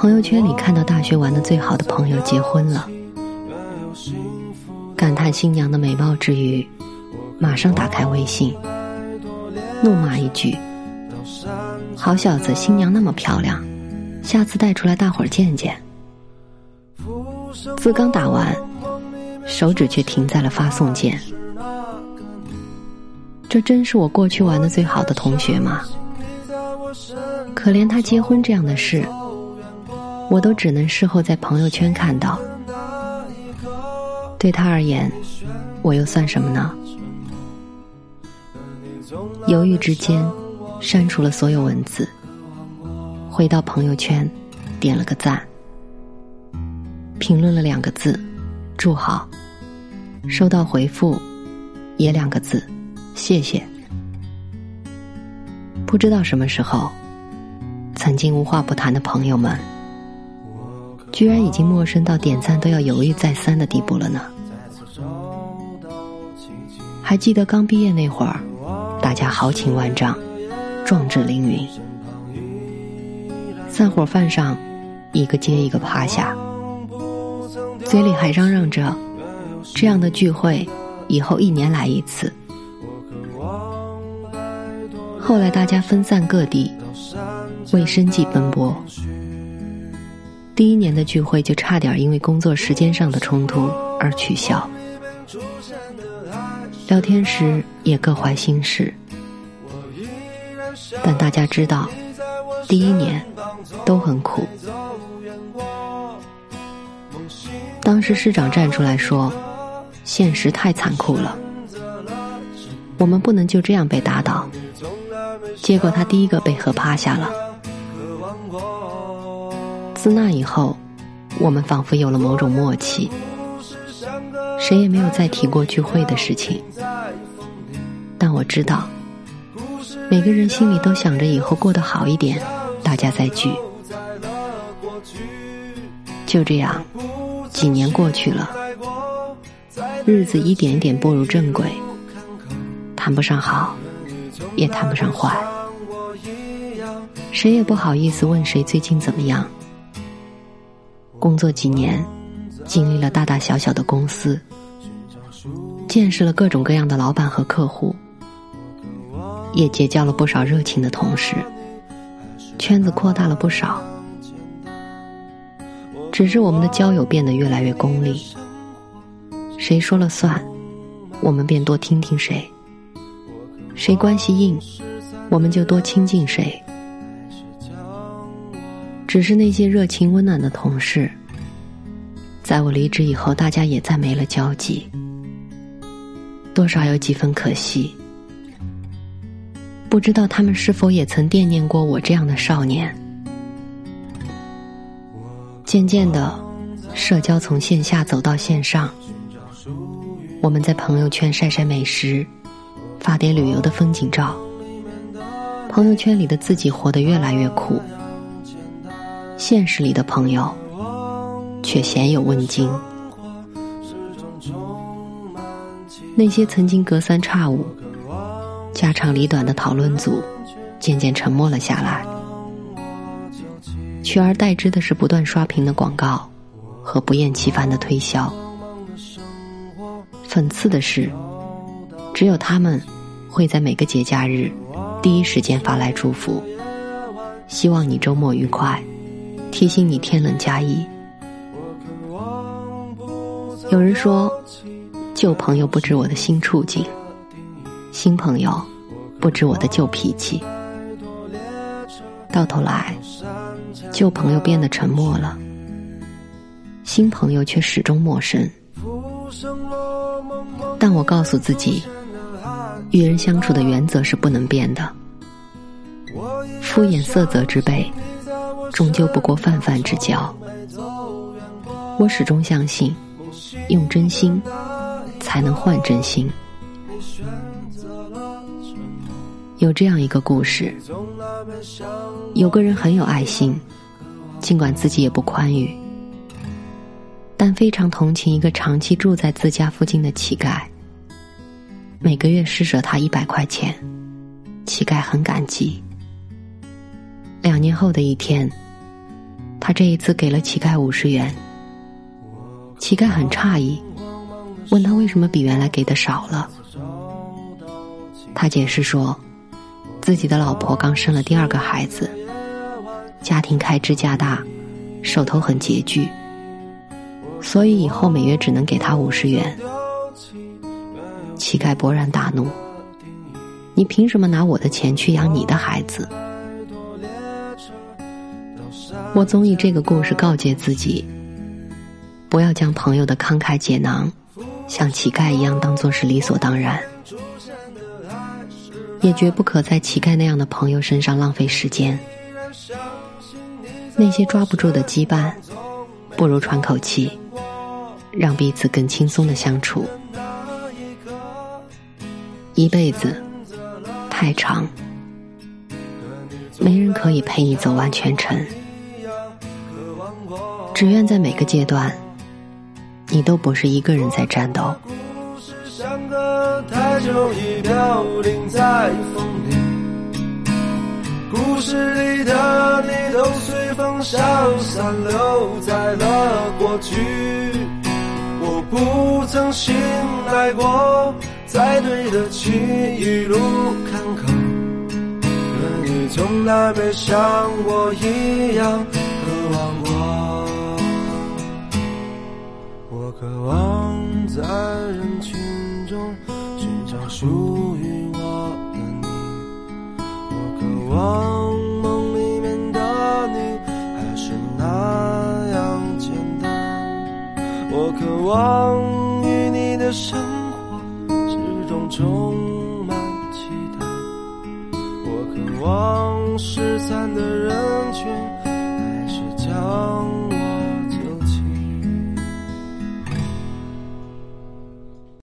朋友圈里看到大学玩的最好的朋友结婚了，感叹新娘的美貌之余，马上打开微信，怒骂一句：“好小子，新娘那么漂亮，下次带出来大伙儿见见。”字刚打完，手指却停在了发送键。这真是我过去玩的最好的同学吗？可怜他结婚这样的事。我都只能事后在朋友圈看到，对他而言，我又算什么呢？犹豫之间，删除了所有文字，回到朋友圈，点了个赞，评论了两个字“祝好”，收到回复，也两个字“谢谢”。不知道什么时候，曾经无话不谈的朋友们。居然已经陌生到点赞都要犹豫再三的地步了呢。还记得刚毕业那会儿，大家豪情万丈，壮志凌云。散伙饭上，一个接一个趴下，嘴里还嚷嚷着，这样的聚会以后一年来一次。后来大家分散各地，为生计奔波。第一年的聚会就差点因为工作时间上的冲突而取消，聊天时也各怀心事，但大家知道，第一年都很苦。当时市长站出来说：“现实太残酷了，我们不能就这样被打倒。”结果他第一个被喝趴下了。自那以后，我们仿佛有了某种默契，谁也没有再提过聚会的事情。但我知道，每个人心里都想着以后过得好一点，大家再聚。就这样，几年过去了，日子一点点步入正轨，谈不上好，也谈不上坏，谁也不好意思问谁最近怎么样。工作几年，经历了大大小小的公司，见识了各种各样的老板和客户，也结交了不少热情的同事，圈子扩大了不少。只是我们的交友变得越来越功利，谁说了算，我们便多听听谁；谁关系硬，我们就多亲近谁。只是那些热情温暖的同事，在我离职以后，大家也再没了交集，多少有几分可惜。不知道他们是否也曾惦念过我这样的少年？渐渐的，社交从线下走到线上，我们在朋友圈晒晒美食，发点旅游的风景照，朋友圈里的自己活得越来越苦。现实里的朋友，却鲜有问津。那些曾经隔三差五、家长里短的讨论组，渐渐沉默了下来。取而代之的是不断刷屏的广告和不厌其烦的推销。讽刺的是，只有他们会在每个节假日第一时间发来祝福，希望你周末愉快。提醒你天冷加衣。有人说，旧朋友不知我的新处境，新朋友不知我的旧脾气。到头来，旧朋友变得沉默了，新朋友却始终陌生。但我告诉自己，与人相处的原则是不能变的。敷衍色泽之辈，终究不过泛泛之交。我始终相信，用真心才能换真心。有这样一个故事：有个人很有爱心，尽管自己也不宽裕，但非常同情一个长期住在自家附近的乞丐。每个月施舍他一百块钱，乞丐很感激。两年后的一天，他这一次给了乞丐五十元。乞丐很诧异，问他为什么比原来给的少了。他解释说。自己的老婆刚生了第二个孩子，家庭开支加大，手头很拮据，所以以后每月只能给他五十元。乞丐勃然大怒：“你凭什么拿我的钱去养你的孩子？”我总以这个故事告诫自己：不要将朋友的慷慨解囊，像乞丐一样当做是理所当然。也绝不可在乞丐那样的朋友身上浪费时间。那些抓不住的羁绊，不如喘口气，让彼此更轻松的相处。一辈子太长，没人可以陪你走完全程。只愿在每个阶段，你都不是一个人在战斗。太久已飘零在风里，故事里的你都随风消散，留在了过去。我不曾醒来过，才对得起一路坎坷。可你从来没像我一样渴望在人群中寻找。属于我的你，我渴望梦里面的你还是那样简单。我渴望与你的生活始终充满期待。我渴望失散的人群还是将。